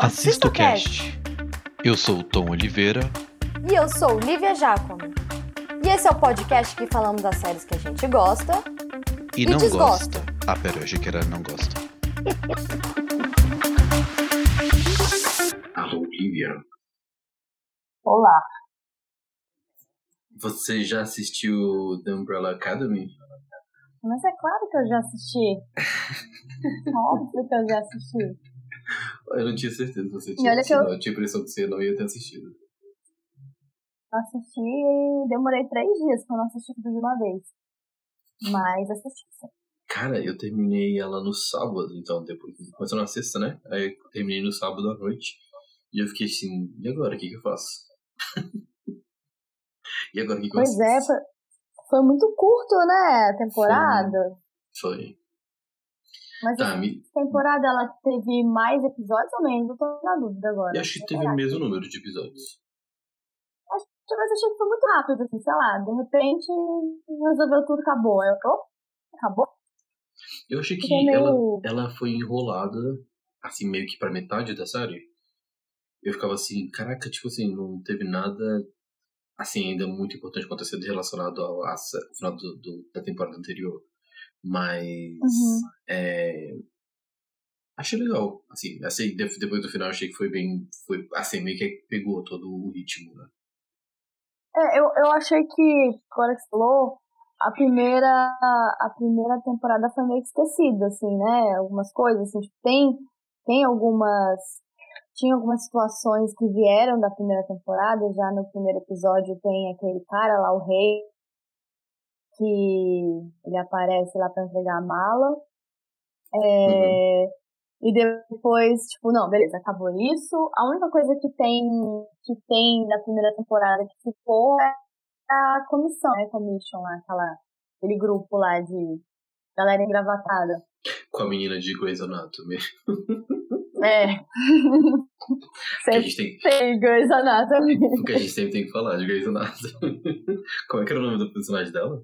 Assista o cast. Eu sou o Tom Oliveira. E eu sou Lívia Giacomo. E esse é o podcast que falamos das séries que a gente gosta E, E não desgosta. gosta. Ah, pera, eu achei que era não gosta. Alô, Lívia. Olá. Você já assistiu The Umbrella Academy? Mas é claro que eu já assisti. Óbvio que eu já assisti. Eu não tinha certeza se você tinha olha assistido. Eu... tinha a impressão que você não ia ter assistido. Eu assisti e demorei três dias pra não assistir tudo de uma vez. Mas assisti sim. Cara, eu terminei ela no sábado, então, depois. Começou na sexta, né? Aí eu terminei no sábado à noite. E eu fiquei assim, e agora? O que, que eu faço? e agora o que, que eu Pois é, foi, foi muito curto, né, a temporada. Foi. Mas Tá, me... temporada ela teve mais episódios ou menos? Eu tô na dúvida agora. eu acho que teve o mesmo número de episódios. Mas achei que foi muito rápido, assim, sei lá. De repente resolveu tudo, acabou. Eu, oh, acabou? Eu achei que meio- ela, ela foi enrolada, assim, meio que pra metade da série. Eu ficava assim, caraca, tipo assim, não teve nada, assim, ainda muito importante acontecendo relacionado ao, ao final do, do- da temporada anterior. Mas, Uhum. é... Achei legal, assim, assim, de- depois do final achei que foi bem, foi, assim, meio que pegou todo o ritmo, né? É, eu, eu achei que, agora que você falou, a primeira, a primeira temporada foi meio que esquecida, assim, né? Algumas coisas, assim, tipo, tem, tem algumas, tinha algumas situações que vieram da primeira temporada, já no primeiro episódio tem aquele cara lá, o rei, que ele aparece lá pra entregar a mala, é, e depois, tipo, não, beleza, acabou isso. A única coisa que tem, que tem da primeira temporada que ficou é a comissão, né? Commission lá, aquela, aquele grupo lá de galera engravatada. Com a menina de Grey's Anatomy. É. Que a Sempre gente tem, tem Grey's Anatomy. porque a gente sempre tem que falar de Grey's Anatomy. Como é que era o nome do personagem dela?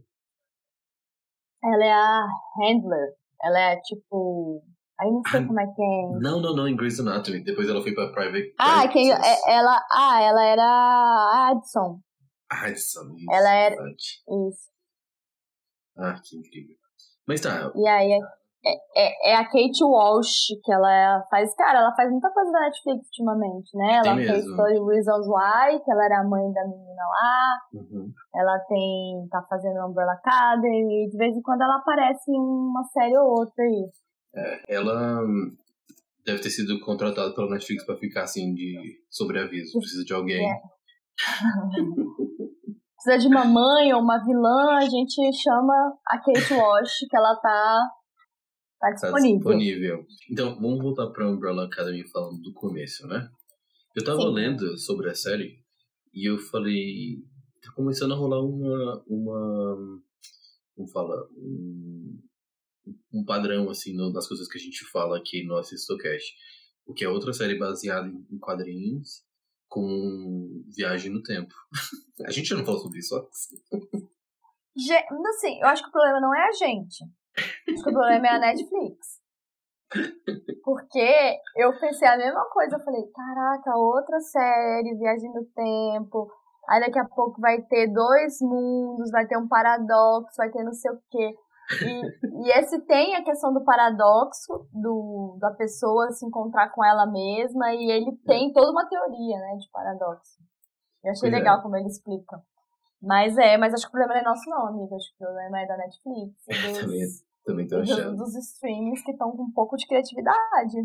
Ela é a Handler. Ela é tipo. Aí não sei Ah, como é que é. Não, não, não, em Grey's Anatomy. Depois ela foi pra Private. Ah, Private quem, é- ela. Ah, ela era a Addison. Addison, isso, Ela era- verdade. Isso. Ah, que incrível. Mas tá, E aí é, é, é a Kate Walsh, que ela faz. Cara, ela faz muita coisa da Netflix ultimamente, né? Ela Tem fez. 30 Reasons Why, que ela era a mãe da menina lá. uhum. Ela tem. tá fazendo Umbrella Academy. E de vez em quando ela aparece em uma série ou outra aí. ela hum, deve ter sido contratada pela Netflix pra ficar assim de sobreaviso. Precisa de alguém. É. Precisa de uma mãe ou uma vilã, a gente chama a Kate Walsh, que ela tá. Tá Tá disponível. disponível. Então, vamos voltar pra Umbrella Academy falando do começo, né? Eu tava Sim. lendo sobre a série e eu falei. Tá começando a rolar uma. uma como fala? Um, um padrão, assim, no- nas coisas que a gente fala aqui no Assistocast. Porque é outra série baseada em quadrinhos com viagem no tempo. a gente já não falou sobre isso, ó. Ge- Assim, eu acho que o problema não é a gente. Acho que o problema é a Netflix. Porque eu pensei a mesma coisa, eu falei, caraca, outra série, Viagem no Tempo. Aí daqui a pouco vai ter dois mundos, vai ter um paradoxo, vai ter não sei o quê. E, e esse tem a questão do paradoxo, do, da pessoa se encontrar com ela mesma, e ele tem toda uma teoria, né, de paradoxo. Eu achei é. legal como ele explica. Mas é, mas acho que o problema não é nosso não, amiga. Acho que o problema é da Netflix. e Também, Dos, também tô e dos, achando. dos streamings que estão com um pouco de criatividade.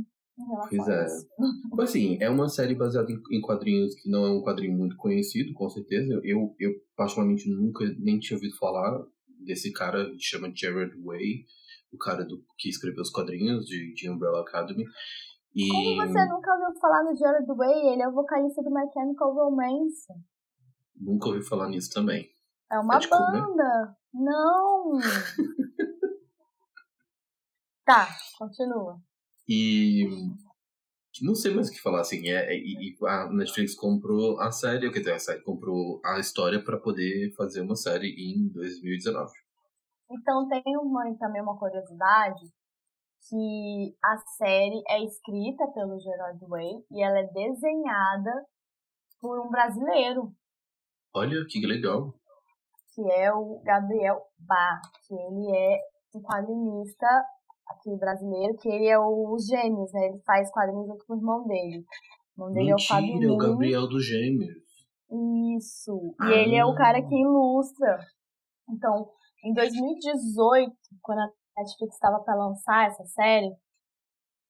Pois é. Mas, Assim, é uma série baseada em, em quadrinhos que não é um quadrinho muito conhecido, com certeza. Eu, eu particularmente, nunca nem tinha ouvido falar desse cara que chama Jared Way, o cara do, que escreveu os quadrinhos de, de Umbrella Academy. E Como você nunca ouviu falar no Jared Way? Ele é o vocalista do My Chemical Romance. Nunca ouvi falar nisso também. É uma É comer? banda. Não! tá, continua. E não sei mais o que falar, assim, é, é- e, e a Netflix comprou a série, quer dizer, a série comprou a história para poder fazer uma série em 2019. Então tem uma, também uma curiosidade que a série é escrita pelo Gerard Way e ela é desenhada por um brasileiro. Olha, que legal. Que é o Gabriel Bar, que ele é um quadrinista aqui brasileiro, que ele é o Gêmeos, né? Ele faz quadrinhos aqui com o irmão dele. O irmão dele Mentira, é o Fábio o Gabriel dos Gêmeos. Isso. E Ah. ele é o cara que ilustra. Então, em 2018, quando a Netflix estava para lançar essa série,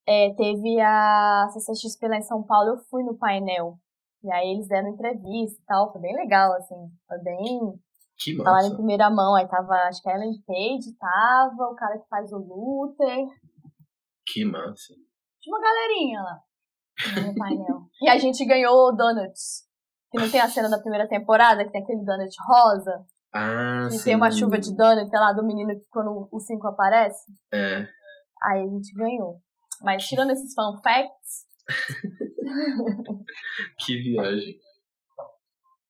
é, teve a CCXP lá em São Paulo, eu fui no painel. E aí eles deram entrevista e tal, foi bem legal, assim. Foi bem. Que Falaram em massa. primeira mão, aí tava, acho que a Ellen Page tava, o cara que faz o Luther. Que massa. Tinha uma galerinha lá no painel. e a gente ganhou donuts. Que não tem a cena da primeira temporada, que tem aquele donut rosa. Ah, E sim. tem uma chuva de donut lá do menino que quando o 5 aparece. É. Aí a gente ganhou. Mas tirando esses fun facts, Que viagem.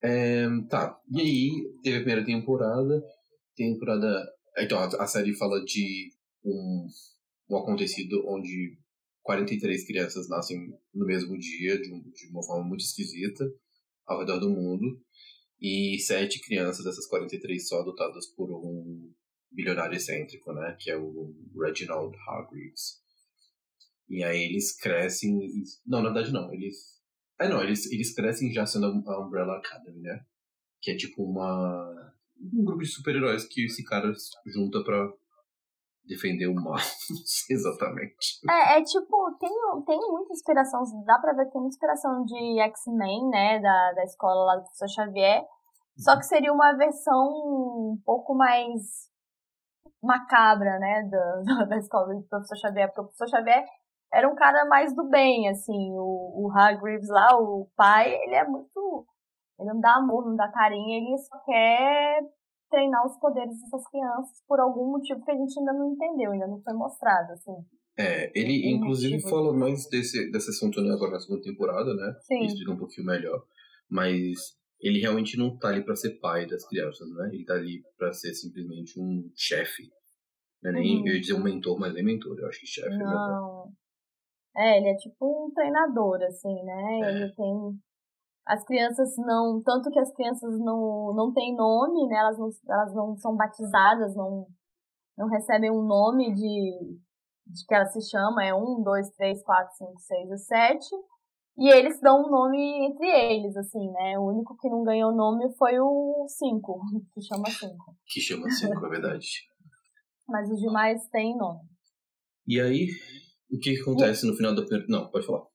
É, tá. E aí, teve a primeira temporada. Temporada. Então, a, a série fala de um, um acontecido onde 43 crianças nascem no mesmo dia, de, um- de uma forma muito esquisita, ao redor do mundo. E sete crianças dessas 43 são adotadas por um bilionário excêntrico, né? Que é o Reginald Hargreaves. E aí eles crescem. Não, na verdade não. Eles. É, não, eles, eles crescem já sendo a Umbrella Academy, né? Que é tipo uma. Um grupo de super-heróis que esse cara junta pra defender o mal. Não sei exatamente. é, é tipo, tem, tem muita inspiração, dá pra ver que tem muita inspiração de X-Men, né? Da, da escola lá do professor Xavier. Só que seria uma versão um pouco mais macabra, né? Da, da escola do professor Xavier. Porque o professor Xavier era um cara mais do bem, assim. O, o Hargreaves lá, o pai, ele é muito. Ele não dá amor, não dá carinho, ele só quer treinar os poderes dessas crianças por algum motivo que a gente ainda não entendeu, ainda não foi mostrado, assim. É, ele Tem inclusive motivo. fala mais desse, desse assunto né, agora na segunda temporada, né? Sim. Explica um pouquinho melhor. Mas ele realmente não tá ali pra ser pai das crianças, né? Ele tá ali pra ser simplesmente um chefe. Não é nem, Uhum. eu ia dizer um mentor, mas nem mentor. Eu acho que chefe é. Não. É, ele é tipo um treinador, assim, né? É. Ele tem. As crianças não. Tanto que as crianças não, não têm nome, né? Elas não, elas não são batizadas, não, não recebem um nome de, de que ela se chama. É um, dois, três, quatro, cinco, seis e sete. E eles dão um nome entre eles, assim, né? O único que não ganhou nome foi o cinco, que chama cinco. Que chama cinco, é verdade. Mas os demais têm nome. E aí, o que que acontece no final da primeira. Não, pode falar.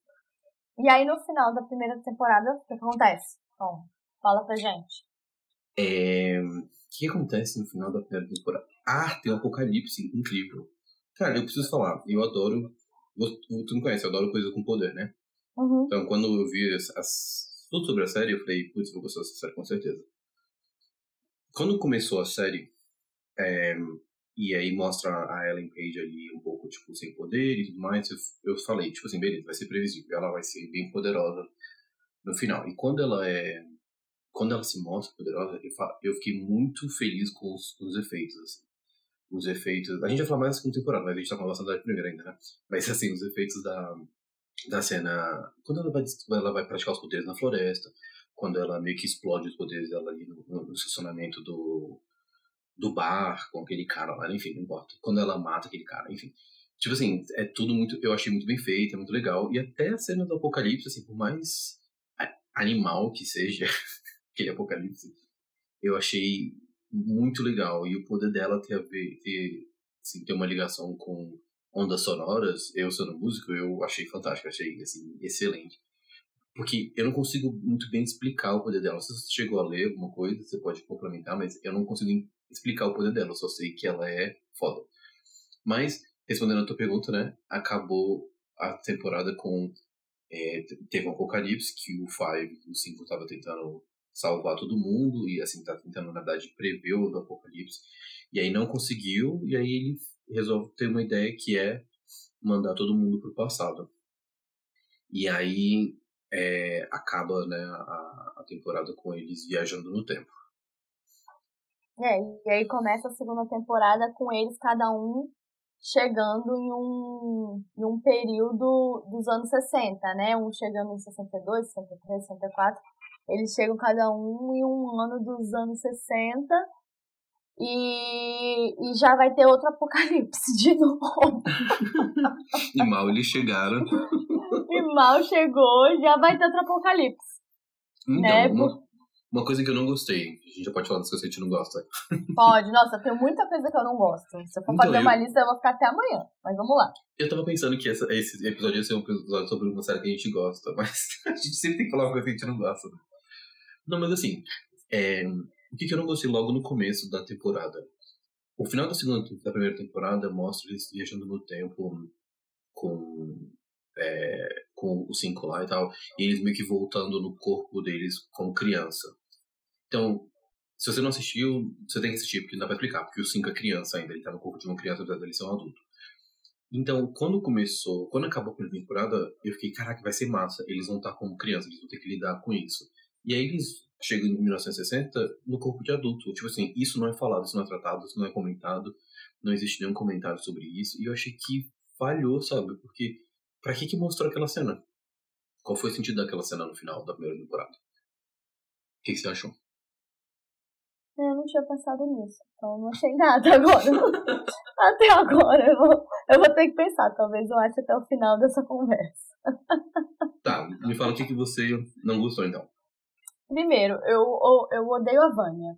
E aí, no final da primeira temporada, o que, que acontece? Bom, fala pra gente. É, O que acontece no final da primeira temporada? Ah, tem um apocalipse incrível. Cara, eu preciso falar, eu adoro. Tu me conhece, eu adoro coisa com poder, né? Uhum. Então, quando eu vi as, as- tudo sobre a série, eu falei, putz, vou gostar dessa série com certeza. Quando começou a série, é, e aí mostra a Ellen Page ali um pouco, tipo, sem poder e tudo mais, eu, eu falei, tipo assim, beleza, vai ser previsível, ela vai ser bem poderosa no final. E quando ela é. Quando ela se mostra poderosa, eu, fa- eu fiquei muito feliz com os, com os efeitos, assim. Os efeitos. A gente vai falar mais da segunda temporada, mas a gente tá falando bastante da primeira ainda, né? Mas assim, os efeitos da, da cena. Quando ela vai, ela vai praticar os poderes na floresta, quando ela meio que explode os poderes dela ali no, no estacionamento do, do bar com aquele cara lá, enfim, não importa. Quando ela mata aquele cara, enfim. Tipo assim, é tudo muito. Eu achei muito bem feito, é muito legal. E até a cena do apocalipse, assim, por mais animal que seja aquele apocalipse, eu achei muito legal. E o poder dela ter a ver, ter, assim, ter uma ligação com ondas sonoras, eu sendo músico, eu achei fantástico, achei assim, excelente. Porque eu não consigo muito bem explicar o poder dela. Se você chegou a ler alguma coisa, você pode complementar, mas eu não consigo explicar o poder dela, eu só sei que ela é foda. Mas, respondendo a tua pergunta, né, acabou a temporada com. é, teve um apocalipse que o Five, o 5, tava tentando salvar todo mundo e assim tá tentando na verdade prever o do apocalipse e aí não conseguiu e aí ele resolve ter uma ideia que é mandar todo mundo pro passado e aí é, acaba né a, a temporada com eles viajando no tempo É, e aí começa a segunda temporada com eles, cada um chegando em um, em um período dos anos 60, né? Um chegando em 62, 63, 64. Eles chegam cada um em um ano dos anos 60 e, e já vai ter outro apocalipse de novo. e mal eles chegaram. e mal chegou, já vai ter outro apocalipse. Então, né? Uma coisa que eu não gostei, a gente já pode falar das coisas que a gente não gosta. Pode, nossa, tem muita coisa que eu não gosto. Se eu for Então, fazer eu- uma lista, eu vou ficar até amanhã. Mas vamos lá. Eu tava pensando que essa- esse episódio ia ser um episódio sobre uma série que a gente gosta, mas a gente sempre tem que falar uma coisa que a gente não gosta. Não, mas assim, é, o que, que eu não gostei logo no começo da temporada? O final da segunda da primeira temporada mostra eles viajando no tempo com, é, com os cinco lá e tal, e eles meio que voltando no corpo deles como criança. Então, se você não assistiu, você tem que assistir, porque não dá pra explicar, porque o cinco é criança ainda, ele tá no corpo de uma criança, apesar dele ser um adulto. Então, quando começou, quando acabou a primeira temporada, eu fiquei, caraca, vai ser massa. Eles vão estar como criança, eles vão ter que lidar com isso. E aí eles chegam em 1960 no corpo de adulto. Tipo assim, isso não é falado, isso não é tratado, isso não é comentado. Não existe nenhum comentário sobre isso. E eu achei que falhou, sabe? Porque pra que que mostrou aquela cena? Qual foi o sentido daquela cena no final da primeira temporada? O que, que você achou? Eu não tinha pensado nisso. Então eu não achei nada agora. até agora. Eu vou, eu vou ter que pensar. Talvez eu ache até o final dessa conversa. Tá, me fala o que, que você não gostou então. Primeiro, eu, eu, odeio a Vânia.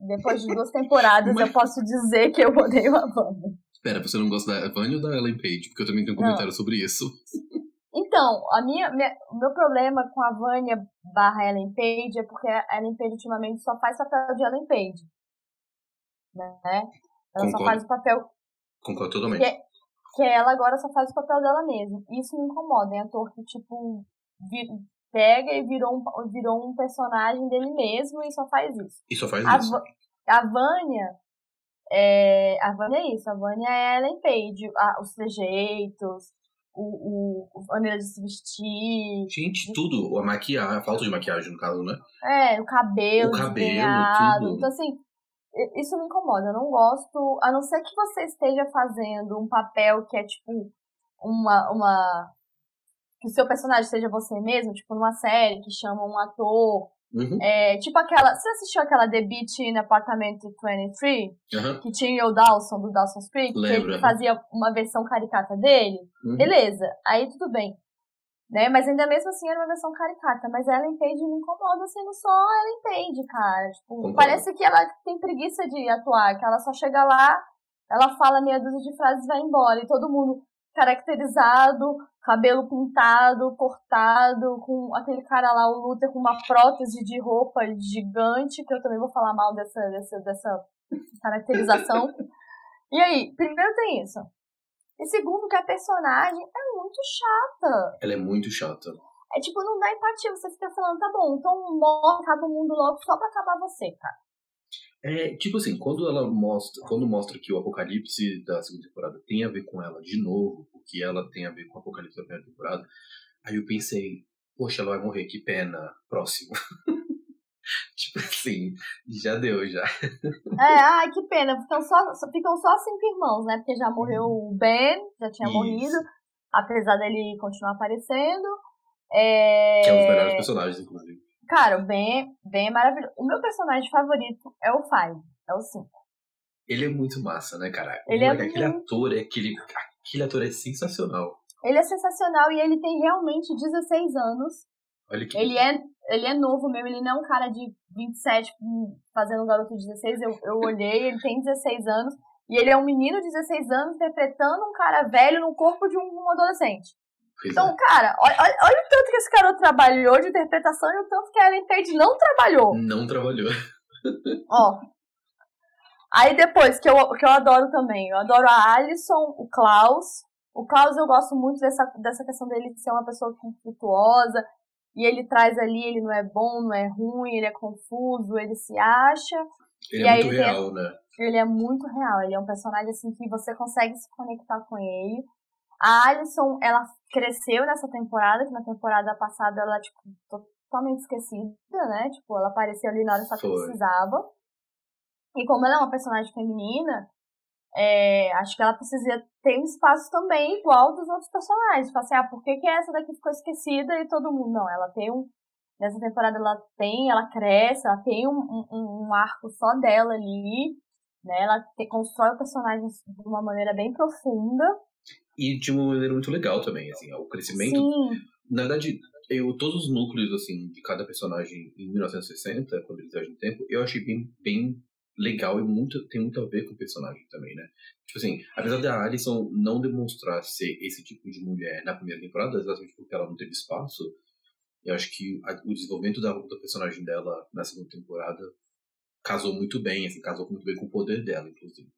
Depois de duas temporadas, Mas- eu posso dizer que eu odeio a Vânia. Espera, você não gosta da Vânia ou da Ellen Page? Porque eu também tenho um Não. comentário sobre isso. Então, a minha, minha- o meu problema com a Vânia barra Ellen Page é porque a Ellen Page ultimamente só faz papel de Ellen Page. Né? Ela só Concordo. faz o papel Concordo totalmente. que, que ela agora só faz o papel dela mesma. Isso me incomoda. É ator que, tipo, vi- pega e virou um, virou um personagem dele mesmo e só faz isso. E só faz A, isso. A Vânia. É, a Vânia é isso. A Vânia é Ellen Page. a- os trejeitos, o, o, a maneira de se vestir. Gente, tudo. A maquiagem, a falta de maquiagem, no caso, né? É, o cabelo, O cabelo, tudo. Então, assim, isso me incomoda. Eu não gosto, a não ser que você esteja fazendo um papel que é, tipo, uma. uma que o seu personagem seja você mesmo, tipo, numa série que chama um ator. Uhum. É, tipo aquela. Você assistiu aquela The Beach in Apartamento 23? Aham. Que tinha o Dawson, do Dawson's Creek, que Lembro, ele fazia uma versão caricata dele? Uhum. Beleza, aí tudo bem. Né? Mas ainda mesmo assim era uma versão caricata. Mas a Ellen Page me incomoda sendo só a Ellen Page, cara. Tipo, Concordo. parece que ela tem preguiça de atuar, que ela só chega lá, ela fala meia dúzia de frases e vai embora. E todo mundo caracterizado, cabelo pintado, cortado, com aquele cara lá, o Luther, com uma prótese de roupa gigante, que eu também vou falar mal dessa, dessa, dessa caracterização. E aí, primeiro tem isso. E segundo, que a personagem é muito chata. Ela é muito chata. É tipo, não dá empatia. Você fica falando, tá bom, então morre, acaba o mundo logo só pra acabar você, cara. É, tipo assim, quando ela mostra, quando mostra que o apocalipse da segunda temporada tem a ver com ela de novo, o que ela tem a ver com o apocalipse da primeira temporada, aí eu pensei, poxa, ela vai morrer, que pena, próximo. tipo assim, já deu, já. É, ai, que pena. Ficam só, só- ficam só cinco irmãos, né? Porque já morreu o Ben, já tinha Isso. morrido, apesar dele continuar aparecendo. É... Que é um dos melhores personagens, inclusive. Cara, o Ben, ben é maravilhoso. O meu personagem favorito é o Five, é o 5. Ele é muito massa, né, cara? Ele é Moleque, aquele muito- ator, é aquele, aquele ator é sensacional. Ele é sensacional e ele tem realmente 16 anos. Olha que Ele é, ele é novo mesmo, ele não é um cara de 27 hum, fazendo um garoto de 16. Eu, eu olhei, ele tem 16 anos. E ele é um menino de 16 anos interpretando um cara velho no corpo de um, um adolescente. Pois Então, é. cara, olha, olha, o tanto que esse cara trabalhou de interpretação e o tanto que a Ellen Page não trabalhou. Não trabalhou. Ó. Aí depois, que eu, que eu adoro também, eu adoro a Alison, o Klaus. O Klaus eu gosto muito dessa, dessa questão dele ser uma pessoa conflituosa. E ele traz ali, ele não é bom, não é ruim, ele é confuso, ele se acha. Ele E é muito tem- real, né? Ele é muito real, ele é um personagem assim que você consegue se conectar com ele. A Alison, ela cresceu nessa temporada, que na temporada passada ela, tipo, totalmente esquecida, né? Tipo, ela apareceu ali na hora só que Foi. precisava. E como ela é uma personagem feminina, é, acho que ela precisa ter um espaço também igual dos outros personagens. Fala assim, ah, por que, que essa daqui ficou esquecida e todo mundo? Não, ela tem um. Nessa temporada ela tem, ela cresce, ela tem um, um, um arco só dela ali, né? Ela te, constrói o personagem de uma maneira bem profunda. E de uma maneira muito legal também, assim, o crescimento. Sim. Na verdade, eu, todos os núcleos, assim, de cada personagem em 1960, quando eles viajam no tempo, eu achei bem, bem legal e muito, tem muito a ver com o personagem também, né? Tipo assim, apesar da Alison não demonstrar ser esse tipo de mulher na primeira temporada, exatamente porque ela não teve espaço, eu acho que a, o desenvolvimento da, do personagem dela na segunda temporada casou muito bem, assim, casou muito bem com o poder dela, inclusive.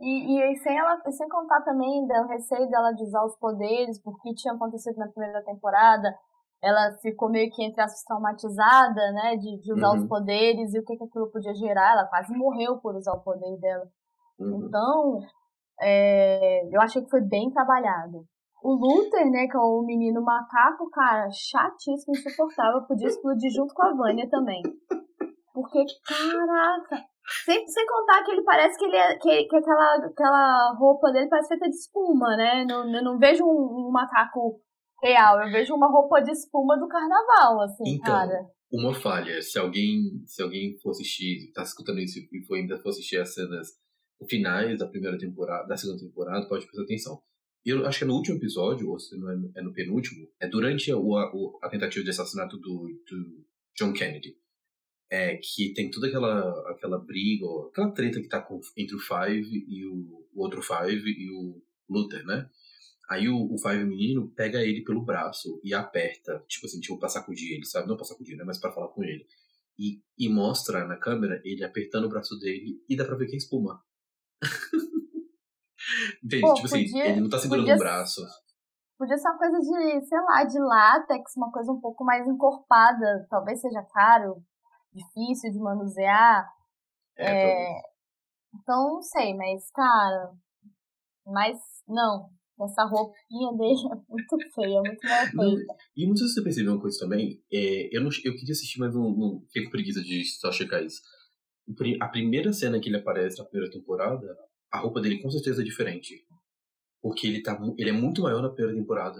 E, e sem, ela, sem contar também do receio dela de usar os poderes, porque tinha acontecido na primeira temporada, ela ficou meio que entre aspas traumatizada, né, de, de usar uhum. os poderes e o que, que aquilo podia gerar. Ela quase morreu por usar o poder dela. Uhum. Então, é, eu achei que foi bem trabalhado. O Luther, né, que é o menino macaco, cara, chatíssimo, insuportável, podia explodir junto com a Vânia também. Porque, caraca, sem, sem contar que ele parece que ele é, que, que aquela, aquela roupa dele parece feita de espuma, né? Não, eu não vejo um, um macaco real. Eu vejo uma roupa de espuma do carnaval, assim, então, cara. Uma falha. Se alguém, se alguém for assistir, tá escutando isso e for ainda for assistir as cenas finais da primeira temporada, da segunda temporada, pode prestar atenção. Eu acho que é no último episódio, ou se não é no, é no penúltimo, é durante a, a, a, tentativa de assassinato do, do John Kennedy. É, que tem toda aquela, aquela briga, aquela treta que tá com, entre o Five e o, o outro Five e o Luther, né? Aí o, o Five menino pega ele pelo braço e aperta, tipo assim, tipo pra sacudir ele, sabe? Não pra sacudir, né? Mas pra falar com ele. E, e mostra na câmera ele apertando o braço dele e dá pra ver que é espuma. Entende? Pô, tipo assim, podia, ele não tá segurando podia, o braço. Podia ser uma coisa de, sei lá, de látex, uma coisa um pouco mais encorpada. Talvez seja caro, difícil de manusear. É, é... Então, não sei, mas, cara. Mas, não. Essa roupinha dele é muito feia, muito mal feita. E não sei se você percebeu uma coisa também. É, eu, não, eu queria assistir, mas não, não fiquei com preguiça de só checar isso. A primeira cena que ele aparece na primeira temporada, a roupa dele com certeza é diferente. Porque ele, tá, ele é muito maior na primeira temporada.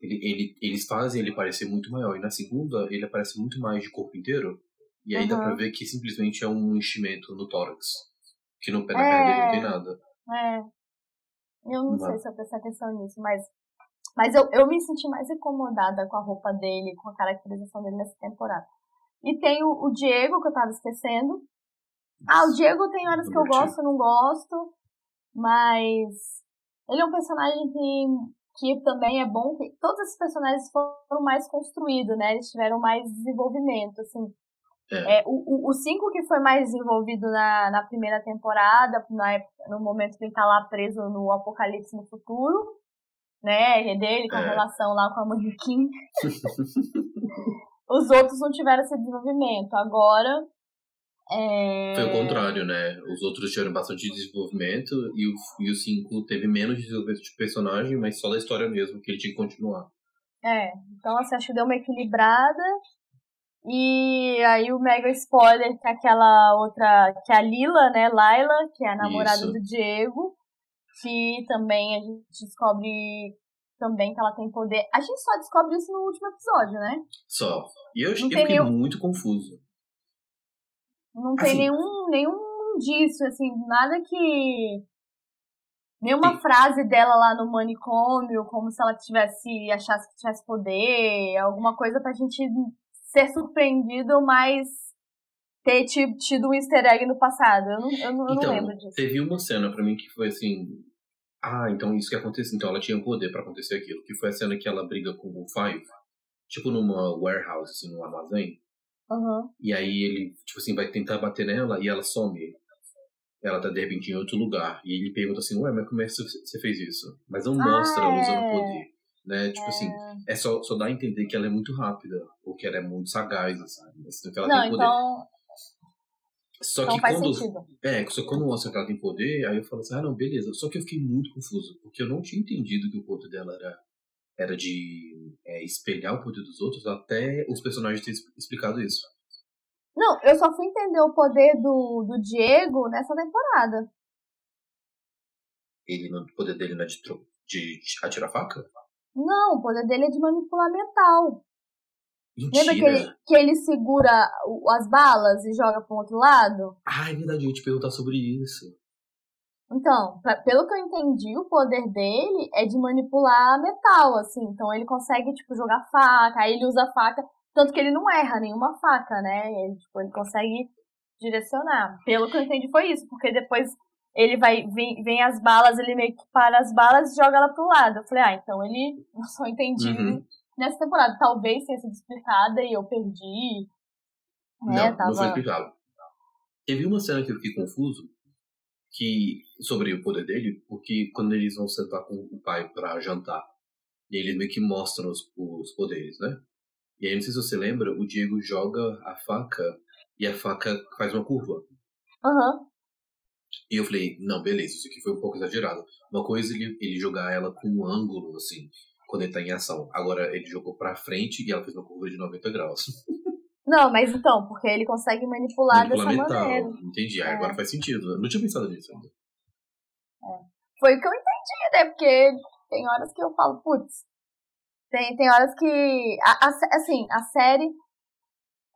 Ele, ele, eles fazem ele parecer muito maior. E na segunda, ele aparece muito mais de corpo inteiro. E aí uhum. dá pra ver que simplesmente é um enchimento no tórax. Que no pé da é... dele não tem nada. É. Eu não, não sei se eu prestei atenção nisso, mas, mas eu, eu me senti mais incomodada com a roupa dele, com a caracterização dele nessa temporada. E tem o, o Diego, que eu tava esquecendo. Ah, o Diego tem horas que eu gosto, não gosto, mas ele é um personagem que, que também é bom. Que todos esses personagens foram mais construídos, né? Eles tiveram mais desenvolvimento, assim. É. É, o 5 que foi mais desenvolvido na, na primeira temporada, na época, no momento que ele tá lá preso no Apocalipse no futuro, né? É dele com a é. relação lá com a Manequim. Os outros não tiveram esse desenvolvimento. Agora. É... Foi o contrário, né? Os outros tiveram bastante desenvolvimento e o 5 teve menos desenvolvimento de personagem, mas só da história mesmo, que ele tinha que continuar. É, então assim, acho que deu uma equilibrada e aí o mega spoiler que é aquela outra, que é a Lila, né, Laila, que é a namorada Isso. do Diego, que também a gente descobre também que ela tem poder. A gente só descobre isso no último episódio, né? Só. E eu, eu fiquei nenhum... muito confuso. Não tem assim... nenhum, nenhum disso, assim, nada que. Nenhuma Sim. frase dela lá no manicômio, como se ela tivesse, achasse que tivesse poder, alguma coisa pra gente ser surpreendido, mas ter tido um easter egg no passado. Eu não, eu não, eu então, não lembro disso. Teve uma cena para mim que foi assim. Ah, então isso que aconteceu. Então ela tinha poder para acontecer aquilo. Que foi a cena que ela briga com o Five. Tipo numa warehouse, assim, num armazém. Uhum. E aí ele, tipo assim, vai tentar bater nela e ela some. Ela tá de repente em outro lugar. E ele pergunta assim, ué, mas como é que você fez isso? Mas não mostra ah, ela usando é. poder né? Tipo assim, é... assim, é só, só dá a entender que ela é muito rápida, ou que ela é muito sagaz, assim, assim que ela Não, tem poder. Então... Só então que quando. Sentido. É, só quando mostra que ela tem poder, aí eu falo assim, ah não, beleza. Só que eu fiquei muito confuso, porque eu não tinha entendido que o poder dela era, era de é, espelhar o poder dos outros até os personagens terem explicado isso. Não, eu só fui entender o poder do, do Diego nessa temporada. Ele, o poder dele não é de, de atirar faca? Não, o poder dele é de manipular metal. Mentira. Lembra que ele, que ele segura as balas e joga pro outro lado? Ah, é verdade, eu ia te perguntar sobre isso. Então, pra, pelo que eu entendi, o poder dele é de manipular metal, assim. Então ele consegue, tipo, jogar faca, aí ele usa faca. Tanto que ele não erra nenhuma faca, né? Ele, tipo, ele consegue direcionar. Pelo que eu entendi foi isso, porque depois ele vai, vem, vem as balas, ele meio que para as balas e joga ela pro lado. Eu falei, ah, então ele eu só entendi Uhum. nessa temporada. Talvez tenha sido explicada e eu perdi. Né? não, Tava... não foi explicado. Teve uma cena que eu fiquei confuso que sobre o poder dele, porque quando eles vão sentar com o pai pra jantar, e eles meio que mostram os, os poderes, né? E aí, não sei se você lembra, o Diego joga a faca e a faca faz uma curva. Aham. E eu falei, não, beleza, isso aqui foi um pouco exagerado. Uma coisa é ele, ele jogar ela com um ângulo, assim, quando ele tá em ação. Agora, ele jogou pra frente e ela fez uma curva de 90 graus. Não, mas então, porque ele consegue manipular dessa Manipular maneira. Entendi. É. agora faz sentido. Eu não tinha pensado nisso ainda. Foi o que eu entendi, né? Porque tem horas que eu falo, putz. Tem, tem horas que. a- a assim, a série.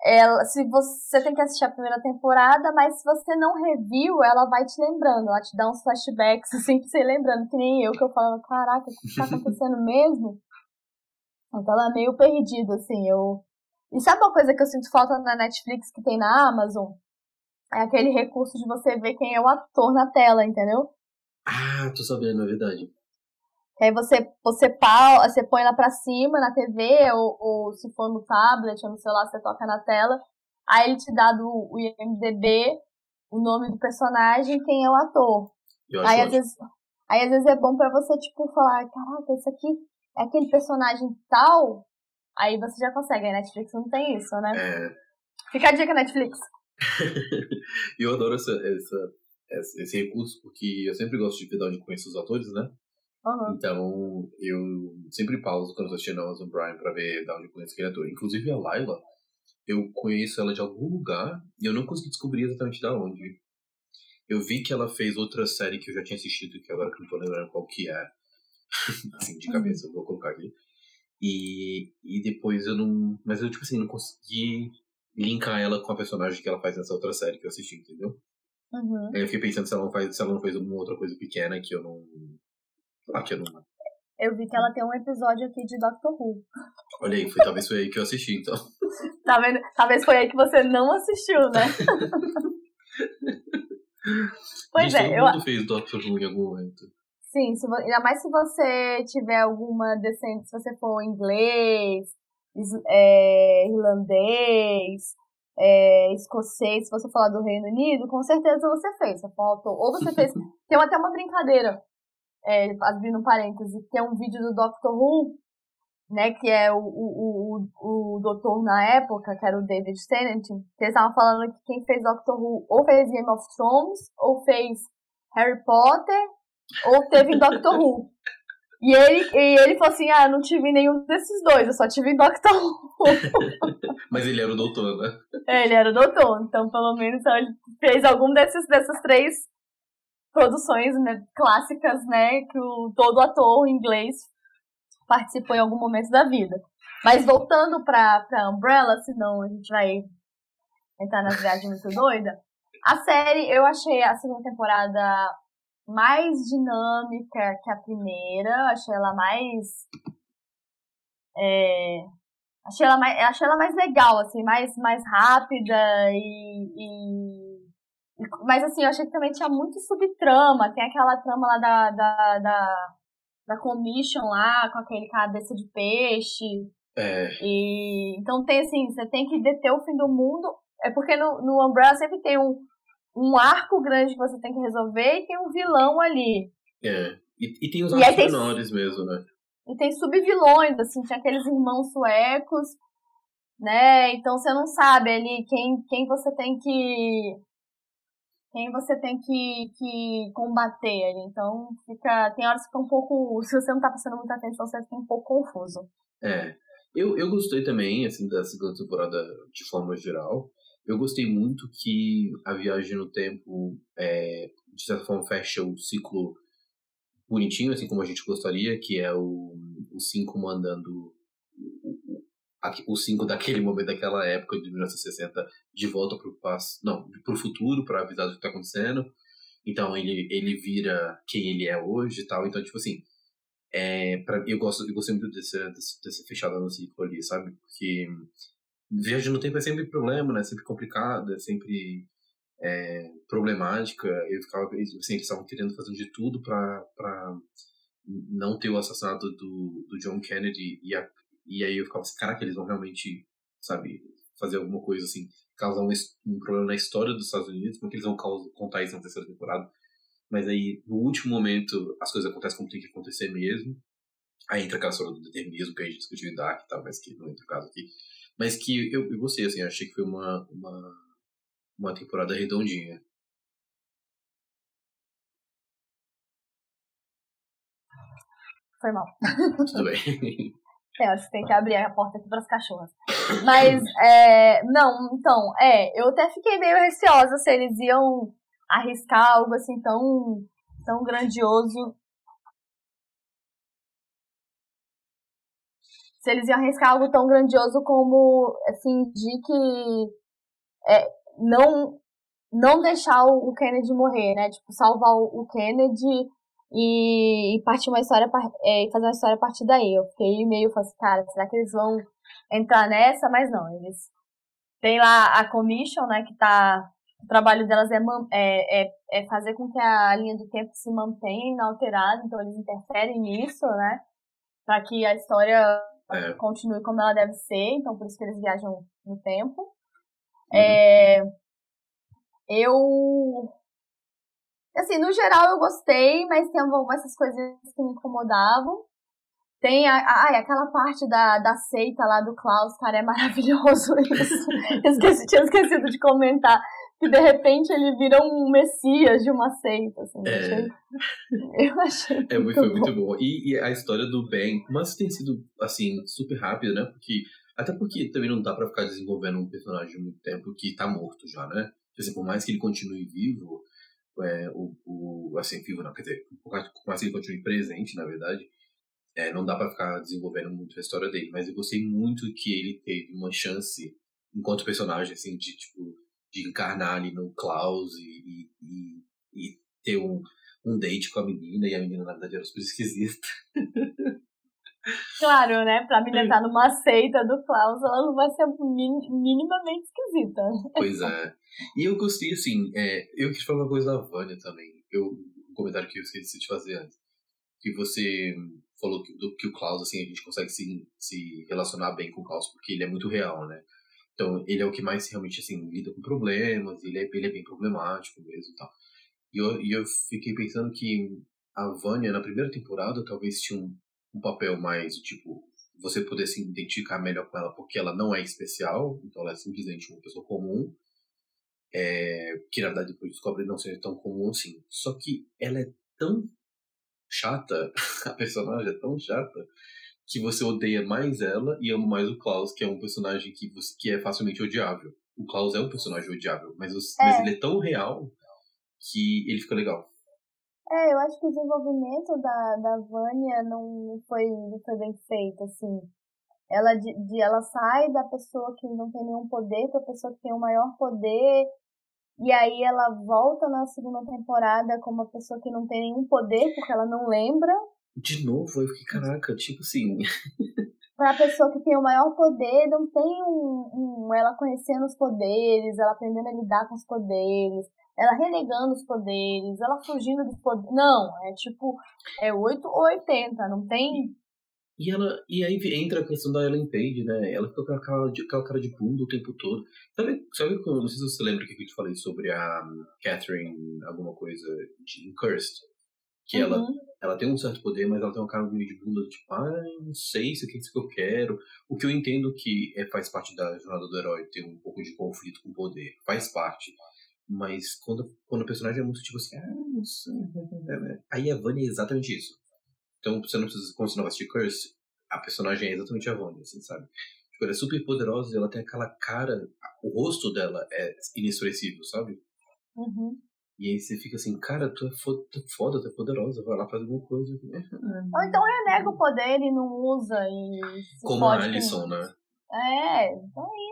Ela, se você tem que assistir a primeira temporada, mas se você não reviu, ela vai te lembrando, ela te dá uns flashbacks, assim, pra você ir lembrando, que nem eu, que eu falava, caraca, o que tá acontecendo mesmo? Então ela é meio perdida, assim, eu. E sabe uma coisa que eu sinto falta na Netflix que tem na Amazon? É aquele recurso de você ver quem é o ator na tela, entendeu? Ah, tô sabendo, é verdade. Que aí você, você, pau, você põe lá pra cima na TV, ou, ou se for no tablet ou no celular, você toca na tela. Aí ele te dá do o IMDB, o nome do personagem, quem é o ator. Aí às, vezes, aí às vezes é bom pra você, tipo, falar, caraca, isso aqui é aquele personagem tal. Aí você já consegue. A Netflix não tem isso, né? É, Fica a dica, Netflix. eu adoro essa, essa- esse recurso, porque eu sempre gosto de ver de onde conheço os atores, né? Uhum. Então, eu sempre pauso quando eu tô assistindo Amazon Prime pra ver de onde eu conheço aquele ator. Inclusive a Laila, eu conheço ela de algum lugar e eu não consegui descobrir exatamente de onde. Eu vi que ela fez outra série que eu já tinha assistido, que agora que eu não tô lembrando qual que é. assim, de cabeça, eu vou colocar aqui. E, e depois eu não. Mas eu, tipo assim, não consegui linkar ela com a personagem que ela faz nessa outra série que eu assisti, entendeu? Uhum. Aí eu fiquei pensando se ela não, faz, se ela não fez alguma outra coisa pequena que eu não. Eu vi que ela tem um episódio aqui de Doctor Who. Olha aí, foi, talvez foi aí que eu assisti, então. Tá vendo? Talvez foi aí que você não assistiu, né? pois Gente, é, todo eu, mundo fez Doctor Who em algum momento. Sim, se ainda mais se você tiver alguma descendência, se você for inglês, é, irlandês, é, escocês, se você falar do Reino Unido, com certeza você fez. Você faltou. Ou você fez. Tem até uma brincadeira, é, abrindo um parêntese, tem um vídeo do Doctor Who, né, que é o, o, o, o doutor na época, que era o David Tennant, que eles estavam falando que quem fez Doctor Who ou fez Game of Thrones, ou fez Harry Potter, ou teve em Doctor Who. E ele, e ele falou assim, ah, não tive nenhum desses dois, eu só tive em Doctor Who. Mas ele era o doutor, né? É, ele era o doutor, então pelo menos ele fez algum desses, dessas três produções né, clássicas, né, que o, todo ator inglês participou em algum momento da vida. Mas voltando pra, pra Umbrella, senão a gente vai entrar nas viagens muito doida. A série, eu achei a segunda temporada mais dinâmica que a primeira. Achei ela mais. É, achei, ela mais achei ela mais legal, assim, mais, mais rápida e- e- Mas assim, eu achei que também tinha muito subtrama. Tem aquela trama lá da, da, da, da Commission lá, com aquele cabeça de peixe. É. E então tem assim, você tem que deter o fim do mundo. É porque no, no Umbrella sempre tem um, um arco grande que você tem que resolver e tem um vilão ali. É. E, e tem os arcos menores mesmo, né? E tem subvilões, assim, tem aqueles irmãos suecos, né? Então você não sabe ali quem, quem você tem que. Quem você tem que, que combater ali. Então fica. Tem horas que fica um pouco. Se você não tá prestando muita atenção, você fica um pouco confuso. É. Eu, eu gostei também, assim, da segunda temporada de forma geral. Eu gostei muito que a viagem no tempo, é, de certa forma, fecha o ciclo bonitinho, assim como a gente gostaria, que é o, o cinco mandando o 5 daquele momento, daquela época de 1960, de volta para o não, para o futuro, para avisar do que está acontecendo. Então ele, ele vira quem ele é hoje e tal. Então, tipo assim, é, pra, eu, gosto, eu gosto muito desse, desse, desse fechado no ciclo ali, sabe? Porque viagem no tempo é sempre problema, né? Sempre complicado, é sempre é, problemática. Eu ficava, assim, eles estavam querendo fazer de tudo para não ter o assassinato do, do John Kennedy e, a, e aí eu ficava assim, caraca, eles vão realmente, sabe, fazer alguma coisa assim, causar um, um problema na história dos Estados Unidos, como que eles vão contar isso na terceira temporada. Mas aí, no último momento, as coisas acontecem como tem que acontecer mesmo. Aí entra aquela história do determinismo que a gente discutiu em Dark e tal, mas que não entra o caso aqui. Mas que eu, eu gostei, assim, achei que foi uma, uma, uma temporada redondinha. Foi mal. Tudo bem. É, você tem que abrir a porta aqui para as cachorras. Mas, é, não, então, é, eu até fiquei meio receosa se eles iam arriscar algo assim tão, tão grandioso. Se eles iam arriscar algo tão grandioso como fingir que é, não, não deixar o Kennedy morrer, né? Tipo, salvar o Kennedy e, e partir uma história é, fazer uma história a partir daí. Eu fiquei meio assim, cara, será que eles vão entrar nessa? Mas não, eles tem lá a commission, né, que tá o trabalho delas é, é, é, é, fazer com que a linha do tempo se mantenha inalterada, então eles interferem nisso, né? Para que a história é. continue como ela deve ser, então por isso que eles viajam no tempo. Uhum. É, eu Assim, no geral eu gostei, mas tem algumas coisas que me incomodavam. Tem a, a, aquela parte da, da seita lá do Klaus, cara, é maravilhoso isso. Esqueci, tinha esquecido de comentar que de repente ele vira um messias de uma seita, assim. É. Achei, eu achei. É, muito, foi muito bom. E, e, a história do Ben, mas tem sido, assim, super rápida, né? Porque. Até porque também não dá pra ficar desenvolvendo um personagem muito tempo que tá morto já, né? Assim, por mais que ele continue vivo, é, o, o, assim, vivo não, quer dizer, mais que ele continue presente, na verdade, é, não dá para ficar desenvolvendo muito a história dele, mas eu gostei muito que ele teve uma chance, enquanto personagem, assim, de, tipo, de encarnar ali no Klaus e, e, e ter um, um date com a menina, e a menina, na verdade, era super esquisita. Claro, né? Pra menina estar numa seita do Klaus, ela não vai ser minimamente esquisita. Pois é. E eu gostei, assim, é, eu quis falar uma coisa da Vânia também. Eu, um comentário que eu esqueci de fazer antes. Que você falou que, do, que o Klaus, assim, a gente consegue se, se relacionar bem com o Klaus, porque ele é muito real, né? Então, ele é o que mais realmente, assim, lida com problemas, ele é, ele é bem problemático mesmo e tal. E eu, e eu fiquei pensando que a Vânia, na primeira temporada, talvez tinha um, um papel mais, tipo, você poder se identificar melhor com ela porque ela não é especial, então ela é simplesmente uma pessoa comum, é, que na verdade depois descobre não ser tão comum assim. Só que ela é tão chata, a personagem é tão chata, que você odeia mais ela e ama mais o Klaus, que é um personagem que, você, que é facilmente odiável. O Klaus é um personagem odiável, mas, é. mas ele é tão real que ele fica legal. É, eu acho que o desenvolvimento da, da Vânia não foi, não foi bem feito, assim. Ela, de, de, ela sai da pessoa que não tem nenhum poder para a pessoa que tem o maior poder, e aí ela volta na segunda temporada como uma pessoa que não tem nenhum poder, porque ela não lembra. De novo, eu fiquei, caraca, tipo assim. pra pessoa que tem o maior poder, não tem um, um, ela conhecendo os poderes, ela aprendendo a lidar com os poderes, ela renegando os poderes, ela fugindo dos poderes. Não, é tipo, é 8 ou 80, não tem. E, ela, e aí entra a questão da Ellen Page, né? Ela fica com aquela cara de, aquela cara de bunda o tempo todo. Sabe, sabe não sei se você lembra que eu te falei sobre a Catherine, alguma coisa de Cursed? Que uhum. ela, ela tem um certo poder, mas ela tem uma cara meio de bunda, tipo, ah, não sei se é isso que eu quero. O que eu entendo que é, faz parte da jornada do herói, ter um pouco de conflito com o poder. Faz parte. Mas quando, quando o personagem é muito tipo assim, ah, não sei. Aí a Vânia é exatamente isso. Então você não precisa, quando você não vai assistir Curse, a personagem é exatamente a Vânia, assim, sabe? Tipo, ela é super poderosa e ela tem aquela cara, o rosto dela é inexpressível, sabe? Uhum. E aí você fica assim, cara, tu é foda, tu é, foda, tu é poderosa, vai lá fazer alguma coisa. Ou então renega o poder e não usa e. Como a Alison, com... né? É, então é.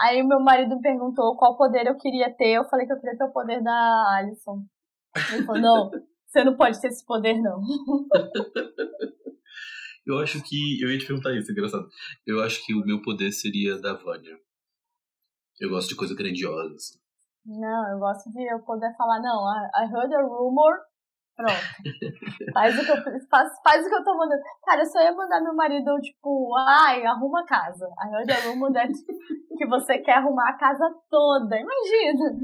Aí meu marido me perguntou qual poder eu queria ter. Eu falei que eu queria ter o poder da Alison. Ele falou, não, você não pode ter esse poder, não. eu acho que. Eu ia te perguntar isso, engraçado. Eu acho que o meu poder seria da Vânia. Eu gosto de coisa grandiosa, assim. Não, eu gosto de eu poder falar, não, I heard a rumor. Pronto. faz, o que eu, faz, faz o que eu tô mandando. Cara, eu só ia mandar meu marido, tipo, ai, arruma a casa. I heard a rumor that, que você quer arrumar a casa toda. Imagina.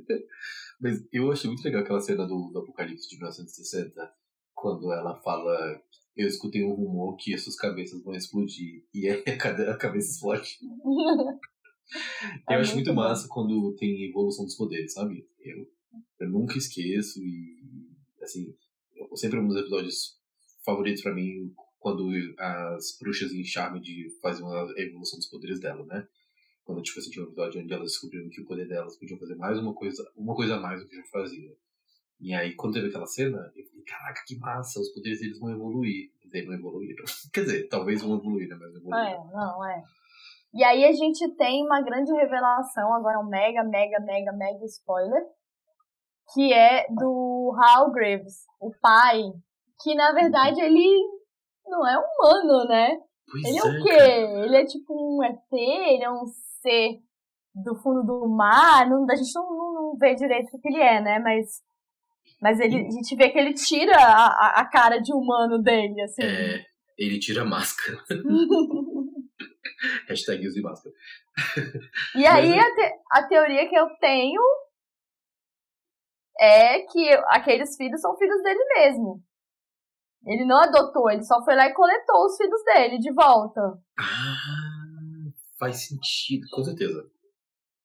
Mas eu achei muito legal aquela cena do, do Apocalipse de 1960, quando ela fala eu escutei um rumor que essas cabeças vão explodir. E aí a cabeça explode. eu é acho muito, muito massa quando tem evolução dos poderes, sabe? Eu, eu nunca esqueço e, assim, sempre um dos episódios favoritos para mim quando as bruxas em Charmed faziam a evolução dos poderes dela, né? Quando, tipo assim, tinha um episódio onde elas descobriram que o poder delas podia fazer mais uma coisa, uma coisa a mais do que já fazia. E aí, quando teve aquela cena, eu falei, caraca, que massa, os poderes deles vão evoluir. Eles não evoluíram. Quer dizer, talvez vão evoluir, né? Mas evoluíram. É, não, é. E aí a gente tem uma grande revelação, agora um mega, mega, mega, mega spoiler, que é do Hal Graves, o pai, que na verdade ele não é humano, né? Pois ele é, o quê? Cara. Ele é tipo um ET, ele é um ser do fundo do mar, não, a gente não, não, não vê direito o que ele é, né? Mas, mas ele, a gente vê que ele tira a, a cara de humano dele, assim. É, ele tira a máscara. Hashtag use máscara. E aí a, te, a teoria que eu tenho é que aqueles filhos são filhos dele mesmo. Ele não adotou, ele só foi lá e coletou os filhos dele de volta. Ah, faz sentido, com certeza.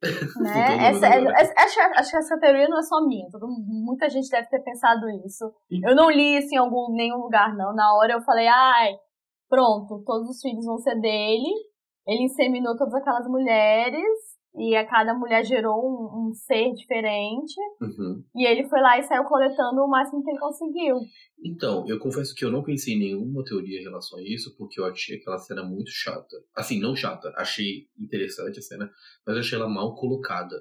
Né? essa, é, acho, acho que essa teoria não é só minha. Todo, muita gente deve ter pensado isso. Eu não li isso em algum, nenhum lugar, não. Na hora eu falei, ai, pronto, todos os filhos vão ser dele. Ele inseminou todas aquelas mulheres e a cada mulher gerou um, um ser diferente. Uhum. E ele foi lá e saiu coletando o máximo que ele conseguiu. Então, eu confesso que eu não pensei em nenhuma teoria em relação a isso, porque eu achei aquela cena muito chata. Assim, não chata, achei interessante a cena, mas achei ela mal colocada.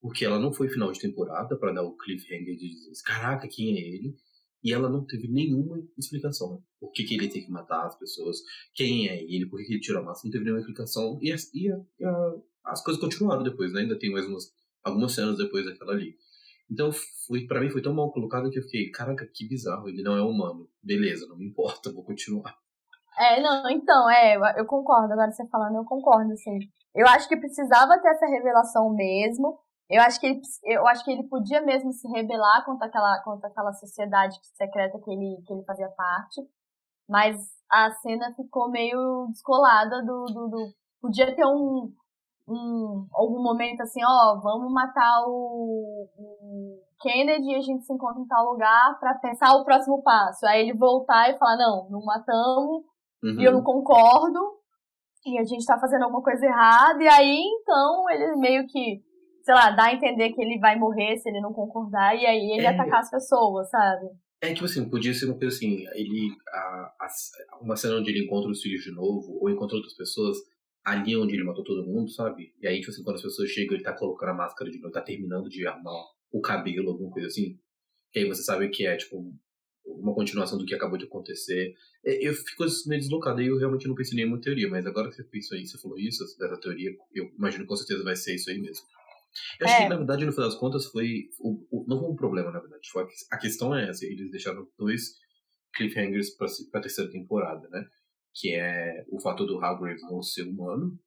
Porque ela não foi final de temporada para dar o cliffhanger de dizer, caraca, quem é ele? E ela não teve nenhuma explicação. Por que, que ele tem que matar as pessoas? Quem é ele? Por que, que ele tirou a massa? Não teve nenhuma explicação. E, e, e a, as coisas continuaram depois, né? Ainda tem mais umas, algumas cenas depois daquela ali. Então, foi, para mim foi tão mal colocado que eu fiquei, caraca, que bizarro, ele não é humano. Beleza, não me importa, vou continuar. É, não, então, é, eu concordo, agora você falando, eu concordo, assim. Eu acho que precisava ter essa revelação mesmo, eu acho que ele, eu acho que ele podia mesmo se rebelar contra aquela, contra aquela sociedade secreta que ele, que ele fazia parte. Mas a cena ficou meio descolada do. do, do podia ter um, um. algum momento assim, ó, vamos matar o, o Kennedy e a gente se encontra em tal lugar para pensar o próximo passo. Aí ele voltar e falar, não, não matamos, uhum. e eu não concordo, e a gente tá fazendo alguma coisa errada, e aí então ele meio que sei lá, dá a entender que ele vai morrer se ele não concordar e aí ele é, atacar as pessoas, sabe? É tipo assim, podia ser uma coisa assim, ele. A, a, uma cena onde ele encontra os filhos de novo, ou encontra outras pessoas, ali onde ele matou todo mundo, sabe? E aí, tipo assim, quando as pessoas chegam, ele tá colocando a máscara de novo, tá terminando de arrumar o cabelo, alguma coisa assim. Que aí você sabe que é, tipo, uma continuação do que acabou de acontecer. É, eu fico meio deslocado e eu realmente não pensei em nenhuma teoria, mas agora que você pensou aí, você falou isso, dessa teoria, eu imagino que com certeza vai ser isso aí mesmo. Eu acho é. que, na verdade, no final das contas, foi. O, o, não foi um problema, na verdade. Foi a, a questão é essa: eles deixaram dois cliffhangers pra, pra terceira temporada, né? Que é o fato do Hargrave não ser humano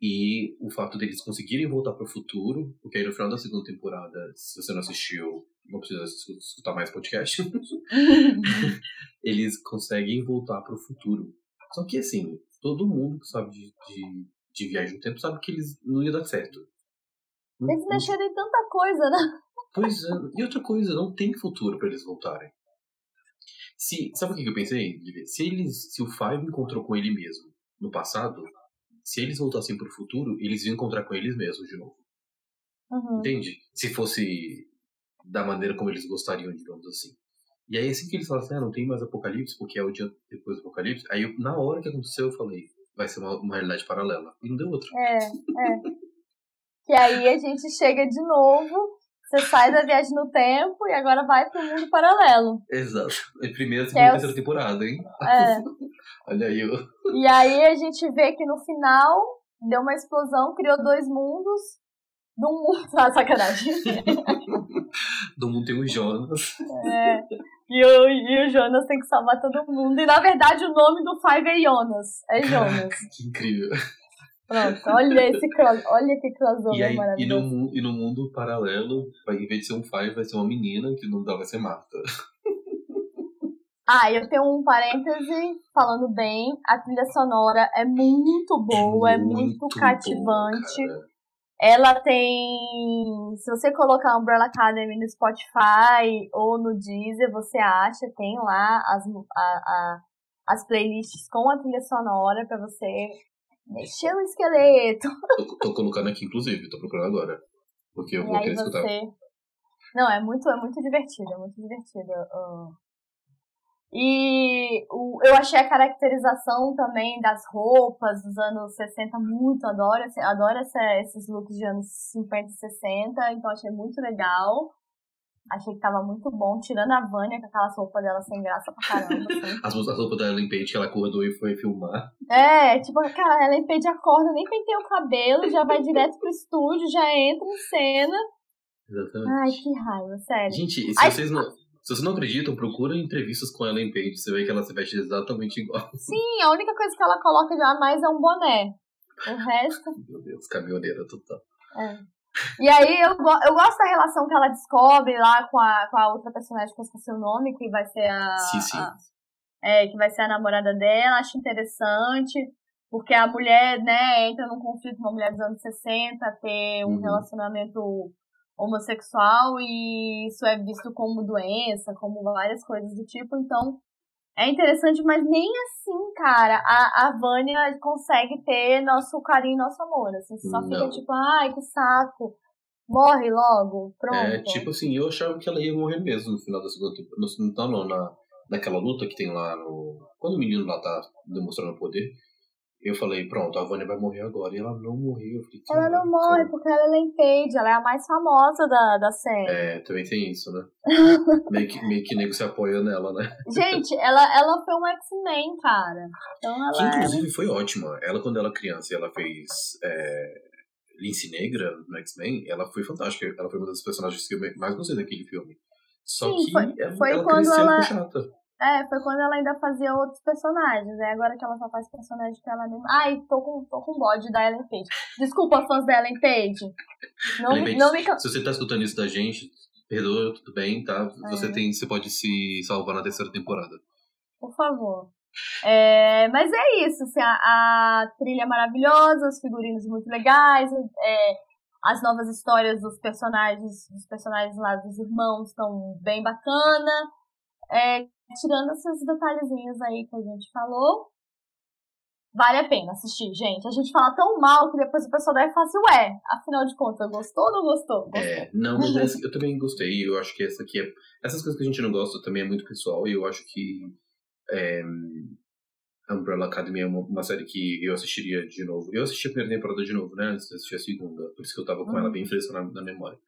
e o fato deles conseguirem voltar para o futuro, porque aí no final da segunda temporada, se você não assistiu, não precisa escutar mais podcast, eles conseguem voltar para o futuro. Só que assim, todo mundo que sabe de, de, de viagem no tempo sabe que eles não ia dar certo. Eles não, mexeram em tanta coisa, né? Pois é. E outra coisa, não tem futuro para eles voltarem. Se, sabe o que eu pensei? Se eles, se o Five encontrou com ele mesmo no passado, se eles voltassem pro futuro, eles iam encontrar com eles mesmos de novo. Uhum. Entende? Se fosse da maneira como eles gostariam, digamos assim. E aí, assim que eles falam assim, ah, não tem mais apocalipse, porque é o dia depois do apocalipse, aí eu, na hora que aconteceu, eu falei, vai ser uma, uma realidade paralela. E não deu outra. É, é. que aí a gente chega de novo, você sai da viagem no tempo e agora vai pro mundo paralelo. Exato. Em primeira, segunda e é terceira temporada, hein? É. Olha aí. E aí a gente vê que no final deu uma explosão, criou dois mundos. Do mundo. Ah, sacanagem. do mundo tem o Jonas. É. E o, e o Jonas tem que salvar todo mundo. E na verdade o nome do Five é Jonas. É Jonas. que incrível. Pronto, olha esse cross, olha que crossover e aí, maravilhoso. E no, e no mundo paralelo, em vez de ser um Five, vai ser uma menina, que o nome dela vai ser Marta. Ah, eu tenho um parêntese falando bem. A trilha sonora é muito boa, é muito, é muito cativante. Boa, ela tem. Se você colocar Umbrella Academy no Spotify ou no Deezer, você acha, tem lá as, a, a, as playlists com a trilha sonora para você mexer o esqueleto. Tô, tô, colocando aqui, inclusive, tô procurando agora. Porque eu e vou querer você... escutar. Não, é muito, é muito divertido, é muito divertido. Uh, e o, eu achei a caracterização também das roupas dos anos 60 muito, adoro, adoro essa, esses looks de anos 50 e 60, então achei muito legal. Achei que tava muito bom, tirando a Vânia com aquelas roupas dela sem graça pra caramba. Assim. As, as roupas da Ellen Page que ela acordou e foi filmar. É, tipo, cara, a Ellen Page acorda, nem pentei o cabelo, já vai direto pro estúdio, já entra em cena. Exatamente. Ai, que raiva, sério. Gente, se Ai, vocês não. Se vocês não acreditam, procura entrevistas com a Ellen Page. Você vê que ela se veste exatamente igual. Sim, a única coisa que ela coloca já mais é um boné. O resto. Meu Deus, caminhoneira total. É. E aí eu, eu gosto da relação que ela descobre lá com a, com a outra personagem que eu esqueci o nome, que vai ser a. Sim, sim. A, é, que vai ser a namorada dela. Acho interessante. Porque a mulher, né, entra num conflito, uma mulher dos anos 60, ter um uhum. relacionamento homossexual e isso é visto como doença, como várias coisas do tipo, então é interessante, mas nem assim, cara, a, a Vânia consegue ter nosso carinho, nosso amor, assim, só Não. fica tipo, ai, que saco, morre logo, pronto. É, tipo assim, eu achava que ela ia morrer mesmo no final da segunda temporada, não, não, na, naquela luta que tem lá no... quando o menino lá tá demonstrando poder, eu falei, pronto, a Vânia vai morrer agora. E ela não morreu. Falei, ela não morre porque ela é Lempage, ela é a mais famosa da, da série. É, também tem isso, né? meio, que, meio que nego se apoia nela, né? Gente, ela, ela foi um X-Men, cara. Então ela que inclusive foi ótima. Ela, quando ela criança, ela fez é, Lince Negra no X-Men, ela foi fantástica. Ela foi uma das personagens que eu mais gostei daquele filme. Só Sim, que foi, ela, foi ela quando ela... chata. É, foi quando ela ainda fazia outros personagens. É agora que ela só faz personagem que ela mesma. Ai, tô com, tô com bode da Ellen Page. Desculpa, fãs da Ellen Page. Não, Ellen não me... Se você tá escutando isso da gente, perdoa, tudo bem, tá? É. Você, tem, você pode se salvar na terceira temporada. Por favor. É, mas é isso, assim, a, a, trilha é maravilhosa, os figurinos muito legais, é, as novas histórias dos personagens, dos personagens lá dos irmãos estão bem bacana. É, tirando esses detalhezinhos aí que a gente falou, vale a pena assistir, gente. A gente fala tão mal que depois o pessoal deve falar assim, ué, afinal de contas, gostou ou não gostou? gostou. É, não, mas essa, eu também gostei. Eu acho que essa aqui é. Essas coisas que a gente não gosta também é muito pessoal, e eu acho que. É, Umbrella Academy é uma, uma, série que eu assistiria de novo. Eu assisti a primeira temporada de novo, né? Antes de assistir a segunda. Por isso que eu tava com uhum. ela bem fresca na, na memória.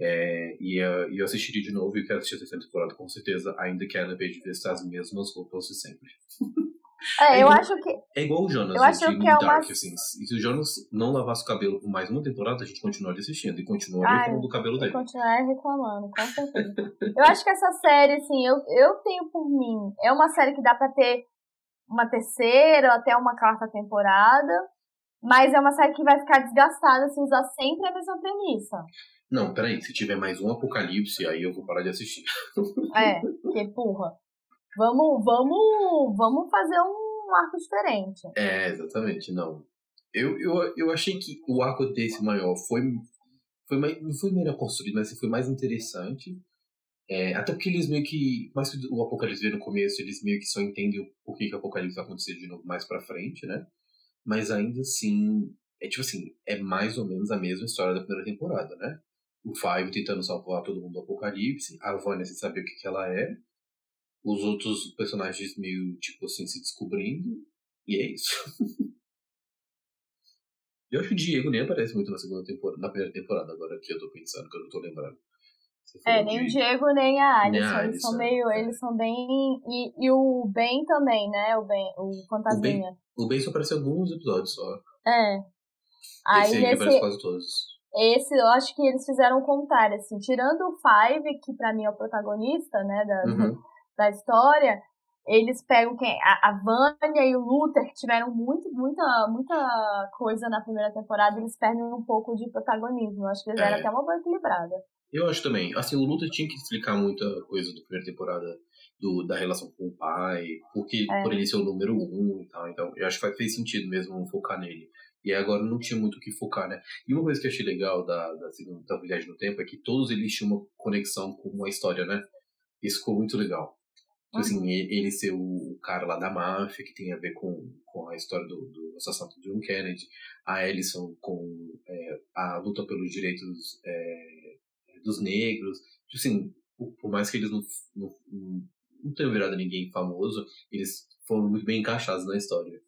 É, e uh, eu assistiria de novo e quero assistir a terceira temporada com certeza, ainda que ela veja vestir as mesmas roupas de sempre. É, é eu igual, acho que. É igual o Jonas, eu acho que é Dark, uma... assim. E se o Jonas não lavasse o cabelo por mais uma temporada, a gente continuaria assistindo e continuaria reclamando do cabelo dele. Continuar reclamando, com certeza. eu acho que essa série, assim, eu, eu tenho por mim, é uma série que dá pra ter uma terceira ou até uma quarta temporada, mas é uma série que vai ficar desgastada se usar sempre a mesma premissa. Não, peraí, se tiver mais um apocalipse, aí eu vou parar de assistir. É, porque, porra. Vamos, vamos, vamos fazer um arco diferente. É, exatamente, não. Eu, eu, eu achei que o arco desse maior foi, foi mais, não foi melhor construído, mas foi mais interessante. É, até porque eles meio que, mais que o Apocalipse veio no começo, eles meio que só entendem o que, que o Apocalipse vai acontecer de novo mais pra frente, né? Mas ainda assim, é tipo assim, é mais ou menos a mesma história da primeira temporada, né? O Five tentando salvar todo mundo do apocalipse, a Vânia sem saber o que, que ela é, os outros personagens meio, tipo assim, se descobrindo, e é isso. eu acho que o Diego nem aparece muito na segunda temporada, na primeira temporada, agora que eu tô pensando, que eu não tô lembrando. É, nem o Diego nem a Alison. Nem a Alison eles são meio. É. Eles são bem. E, e o Ben também, né? O Ben, o Fantasminha. O Ben, o ben só apareceu alguns episódios só. É. Aí esse, esse aparece quase todos. Esse eu acho que eles fizeram o contrário, assim, tirando o Five, que pra mim é o protagonista, né, da, uhum. da história, eles pegam quem? A, a Vânia e o Luther, que tiveram muito, muita, muita coisa na primeira temporada, eles perdem um pouco de protagonismo. Eu acho que eles é. deram até uma boa equilibrada. Eu acho também. Assim, o Luther tinha que explicar muita coisa da primeira temporada do, da relação com o pai, porque é. por ele ser o número um e tal. Então, eu acho que fez sentido mesmo focar nele. E agora não tinha muito o que focar, né? E uma coisa que eu achei legal da, da segunda da viagem no tempo é que todos eles tinham uma conexão com uma história, né? Isso ficou muito legal. Uhum. Assim, ele ser o cara lá da máfia, que tem a ver com, com a história do, do assassinato de John Kennedy, a Ellison com é, a luta pelos direitos é, dos negros. Tipo assim, por, por, mais que eles não, não, não tenham virado ninguém famoso, eles foram muito bem encaixados na história.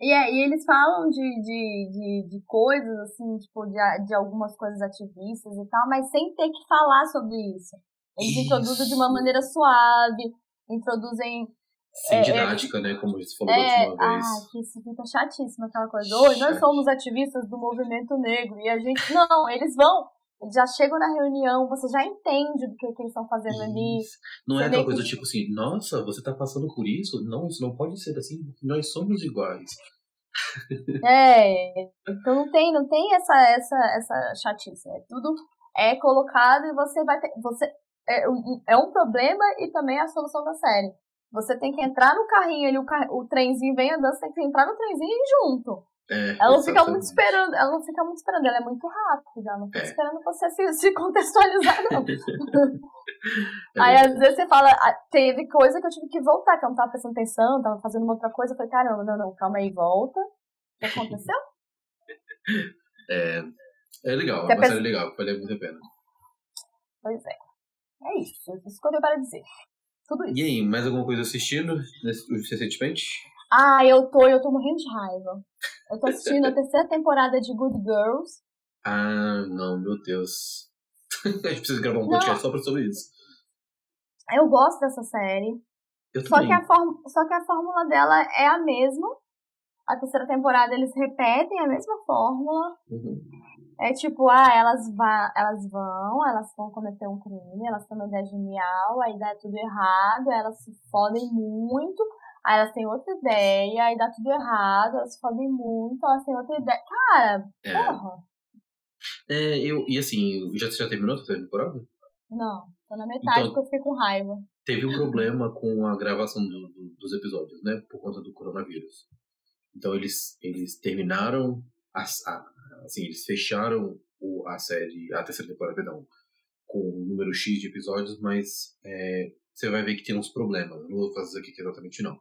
E, é, e eles falam de, de, de, de, coisas, assim, tipo, de, de algumas coisas ativistas e tal, mas sem ter que falar sobre isso. Eles isso. introduzem de uma maneira suave, introduzem. Sem é, é didática, né? Como você falou é, da última vez. Ah, que isso fica chatíssimo aquela coisa. Oi, nós somos ativistas do movimento negro. E a gente. Não, eles vão já chegam na reunião, você já entende do que, que eles estão fazendo ali. Não é aquela coisa que... tipo assim, nossa, você tá passando por isso? Não, isso não pode ser assim, nós somos iguais. É, então não tem, não tem essa, essa, essa chatice. É tudo é colocado e você vai ter. Você, é, é um problema e também é a solução da série. Você tem que entrar no carrinho ali, o, car, o trenzinho vem andando, você tem que entrar no trenzinho e ir junto. É, ela não fica muito esperando, ela não fica muito esperando, ela é muito rápida, ela não fica é. esperando você se, se contextualizar, não. é Aí às vezes você fala, ah, teve coisa que eu tive que voltar, que eu não tava prestando atenção, tava fazendo uma outra coisa, eu falei, caramba, não, não, calma aí, volta. O que aconteceu? é, é legal, é uma série legal, vale muito a pena. Pois é. É isso, isso que eu tenho para dizer. Tudo isso. E aí, mais alguma coisa assistindo recentemente? Ah, eu tô, eu tô morrendo de raiva. Eu tô assistindo a terceira temporada de Good Girls. Ah, não, meu Deus. a gente precisa gravar um podcast só sobre isso. Eu gosto dessa série. Só que, a só que a fórmula dela é a mesma. A terceira temporada eles repetem a mesma fórmula. Uhum. É tipo, ah, elas, elas vão, elas vão cometer um crime, elas têm uma ideia genial, aí dá tudo errado, elas se fodem muito, Aí elas têm outra ideia, aí dá tudo errado, elas fodem muito, elas têm outra ideia. Cara, é. porra. É, eu, e assim, já, já terminou a terceira temporada? Não, tô na metade então, porque eu fiquei com raiva. Teve um problema com a gravação do, do, dos episódios, né? Por conta do coronavírus. Então eles, eles terminaram, a, a, assim, eles fecharam o, a série, a terceira temporada, perdão, com um número X de episódios, mas é, você vai ver que tem uns problemas. Não vou fazer aqui exatamente não.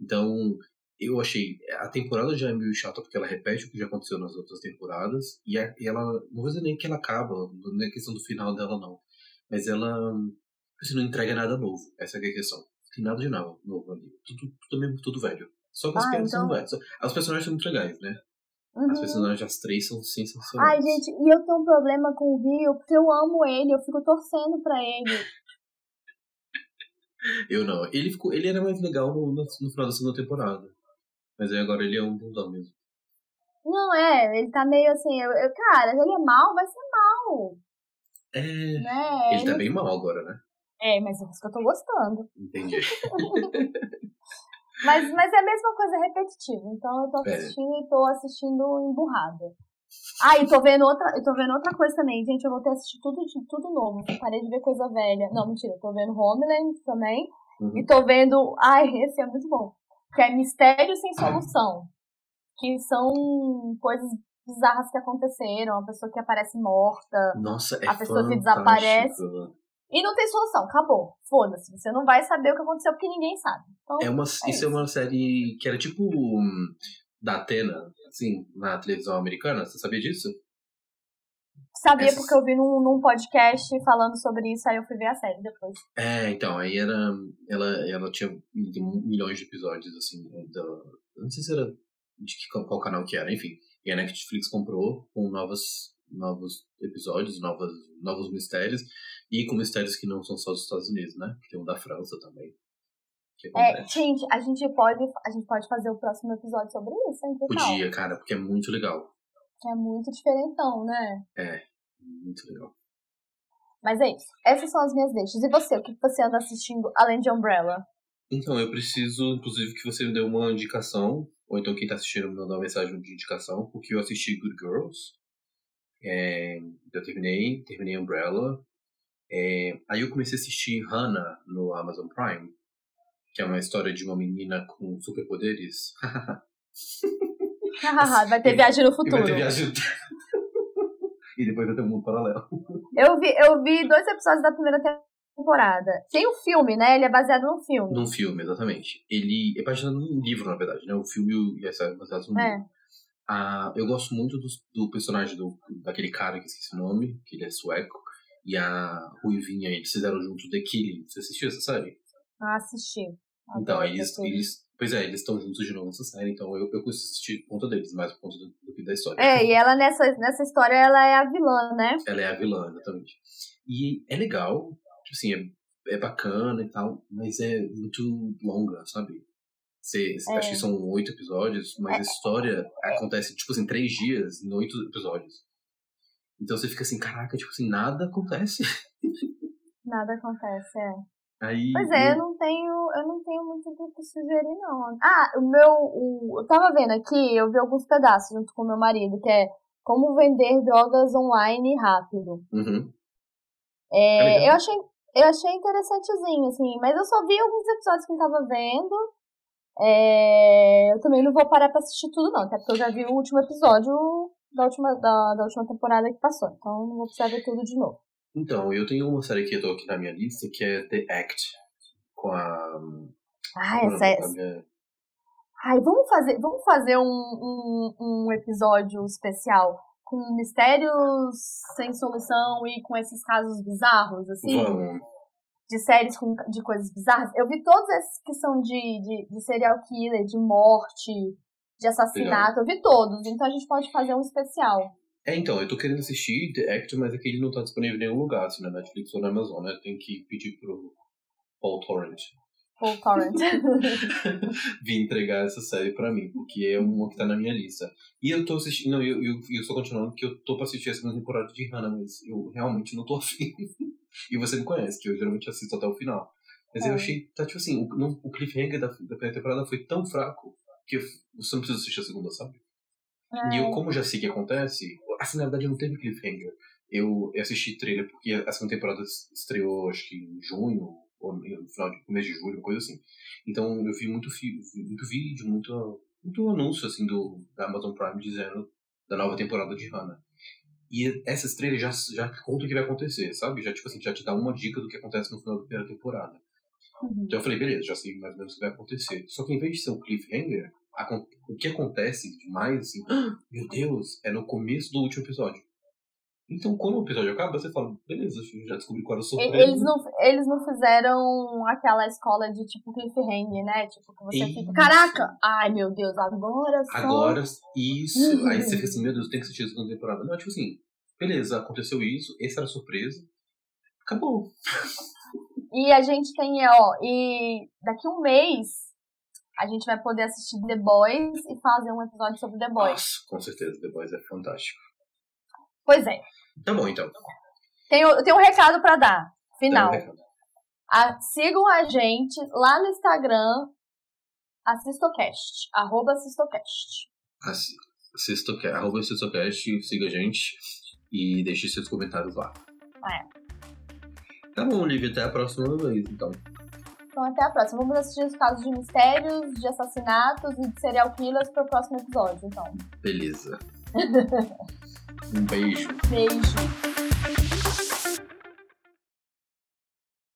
Então, eu achei. A temporada já é meio chata porque ela repete o que já aconteceu nas outras temporadas. E, a, e ela. Não vou dizer nem que ela acaba, não é questão do final dela, não. Mas ela. Você não entrega nada novo. Essa é a questão. Tem nada de nada novo ali. Tudo, tudo mesmo, tudo velho. Só que as ah, piadas então... são velhas. As personagens são muito legais, né? Uhum. As personagens, as três, são sensacionais. Ai, gente, e eu tenho um problema com o Rio, porque eu amo ele, eu fico torcendo pra ele. Eu não. Ele, ficou, ele era mais legal no, no, final da segunda temporada. Mas aí agora ele é um bundão mesmo. Não, é, ele tá meio assim, eu, eu, cara, ele é mal, vai ser mal. É. Né? Ele, ele tá bem mal agora, né? É, mas é isso que eu tô gostando. Entendi. mas, mas é a mesma coisa repetitiva. Então eu tô é. assistindo é. e tô assistindo emburrada. Ah, e tô vendo outra, eu tô vendo outra coisa também, gente. Eu vou ter assistir tudo, tudo novo. Parei de ver coisa velha. Não, mentira, tô vendo Homeland também. Uhum. E tô vendo. Ai, esse é muito bom. Que é Mistério Sem Solução. Que são coisas bizarras que aconteceram. A pessoa que aparece morta. Nossa, é A pessoa fantástico. que desaparece. E não tem solução, acabou. Foda-se. Você não vai saber o que aconteceu porque ninguém sabe. Então, é uma, é isso, isso é uma série que era tipo da Atena, assim, na televisão americana? Você sabia disso? Sabia Essas... porque eu vi num, num, podcast falando sobre isso, aí eu fui ver a série depois. É, então, aí era. Ela, ela tinha milhões de episódios, assim, do, não sei se era de qual canal que era, enfim. E a Netflix comprou com novas, novos episódios, novas, novos mistérios, e com mistérios que não são só dos Estados Unidos, né? Tem um da França também. É, gente, a gente pode, a gente pode fazer o próximo episódio sobre isso, hein? Podia, cara, porque é muito legal. É muito diferentão, né? É, muito legal. Mas é isso. Essas são as minhas deixas. E você, o que você anda assistindo além de Umbrella? Então, eu preciso, inclusive, que você me dê uma indicação, ou então quem tá assistindo me mandar uma mensagem de indicação, porque eu assisti Good Girls. É, eu terminei, terminei Umbrella. É, aí eu comecei a assistir Hannah no Amazon Prime, que é uma história de uma menina com superpoderes. vai ter viagem no futuro. E vai ter viagem... e depois vai ter um mundo paralelo. Eu vi, eu vi dois episódios da primeira temporada. Tem um filme, né? Ele é baseado num filme. Num filme, exatamente. Ele é baseado num livro, na verdade, né? O filme é baseado num é. livro. Ah, eu gosto muito do, do personagem do, daquele cara que esqueci o nome, que ele é sueco, e a Ruivinha, eles fizeram junto The Killing. Você assistiu essa série? Ah, assisti. Então, eles, eles, pois é, eles estão juntos de novo nessa série, então eu, eu assisti por conta deles, mais por conta do, do, da história. É, e ela nessa, nessa história, ela é a vilã, né? Ela é a vilã, exatamente. E é legal, tipo assim, é, é bacana e tal, mas é muito longa, sabe? Você, é. Acho que são oito episódios, mas é. a história acontece, tipo assim, três dias em oito episódios. Então você fica assim, caraca, tipo assim, nada acontece. Nada acontece, é. Aí, pois é, eu... eu não tenho, eu não tenho muito o que sugerir, não. Ah, o meu. O, eu tava vendo aqui, eu vi alguns pedaços junto com meu marido, que é como vender drogas online rápido. Uhum. É, é eu achei eu achei interessantezinho, assim, mas eu só vi alguns episódios que eu tava vendo. É, eu também não vou parar pra assistir tudo, não, até porque eu já vi o último episódio da última, da, da última temporada que passou, então não vou precisar ver tudo de novo. Então, eu tenho uma série que eu tô aqui na minha lista que é The Act, com a. Ah, essa é. Minha... Ai, vamos fazer, vamos fazer um, um, um episódio especial com mistérios sem solução e com esses casos bizarros, assim. Vamos. De séries com, de coisas bizarras. Eu vi todos esses que são de, de, de serial killer, de morte, de assassinato. Legal. Eu vi todos, então a gente pode fazer um especial. É, então, eu tô querendo assistir The Act, mas é não tá disponível em nenhum lugar, assim, na Netflix ou na Amazon, né? Tem que pedir pro Paul Torrent. Paul Torrent. Vim entregar essa série pra mim, porque é uma que tá na minha lista. E eu tô assistindo, não, eu, eu, eu estou continuando, porque eu tô pra assistir a segunda temporada de Hannah, mas eu realmente não tô afim. e você me conhece, que eu geralmente assisto até o final. Mas é. eu achei, tá tipo assim, o, o cliffhanger da, da primeira temporada foi tão fraco que você não precisa assistir a segunda, sabe? É. E eu, como já sei o que acontece, assim, na verdade não teve cliffhanger. Eu, eu assisti trailer porque a segunda temporada estreou, acho que em junho, ou no final de mês de julho, coisa assim. Então eu vi muito, muito vídeo, muito, muito anúncio assim do da Amazon Prime dizendo da nova temporada de Hannah. E essas trailers já, já contam o que vai acontecer, sabe? Já, tipo assim, já te dá uma dica do que acontece no final da primeira temporada. Uhum. Então eu falei, beleza, já sei mais ou menos o que vai acontecer. Só que em vez de ser um cliffhanger, o que acontece demais, assim, meu Deus, é no começo do último episódio. Então, quando o episódio acaba, você fala, beleza, já descobri qual era o surpresa. Eles não, eles não fizeram aquela escola de tipo cliffhanger, né? Tipo, que você isso. fica, caraca, ai meu Deus, agora só... Agora, isso. Aí você fica assim, meu Deus, tem que assistir a segunda temporada. Não, tipo assim, beleza, aconteceu isso, essa era a surpresa, acabou. E a gente tem, ó, e daqui um mês a gente vai poder assistir The Boys e fazer um episódio sobre The Boys. Nossa, com certeza, The Boys é fantástico. Pois é. Tá bom, então. Tenho, tenho um recado para dar. Final. Um a, sigam a gente lá no Instagram, assistocast. Arroba assistocast. Assistocast. Arroba assistocast. Siga a gente e deixe seus comentários lá. É. Tá bom, Olivia. Até a próxima vez, então. Então, até a próxima. Vamos assistir os casos de mistérios, de assassinatos e de serial killers pro próximo episódio, então. Beleza. um beijo. Beijo.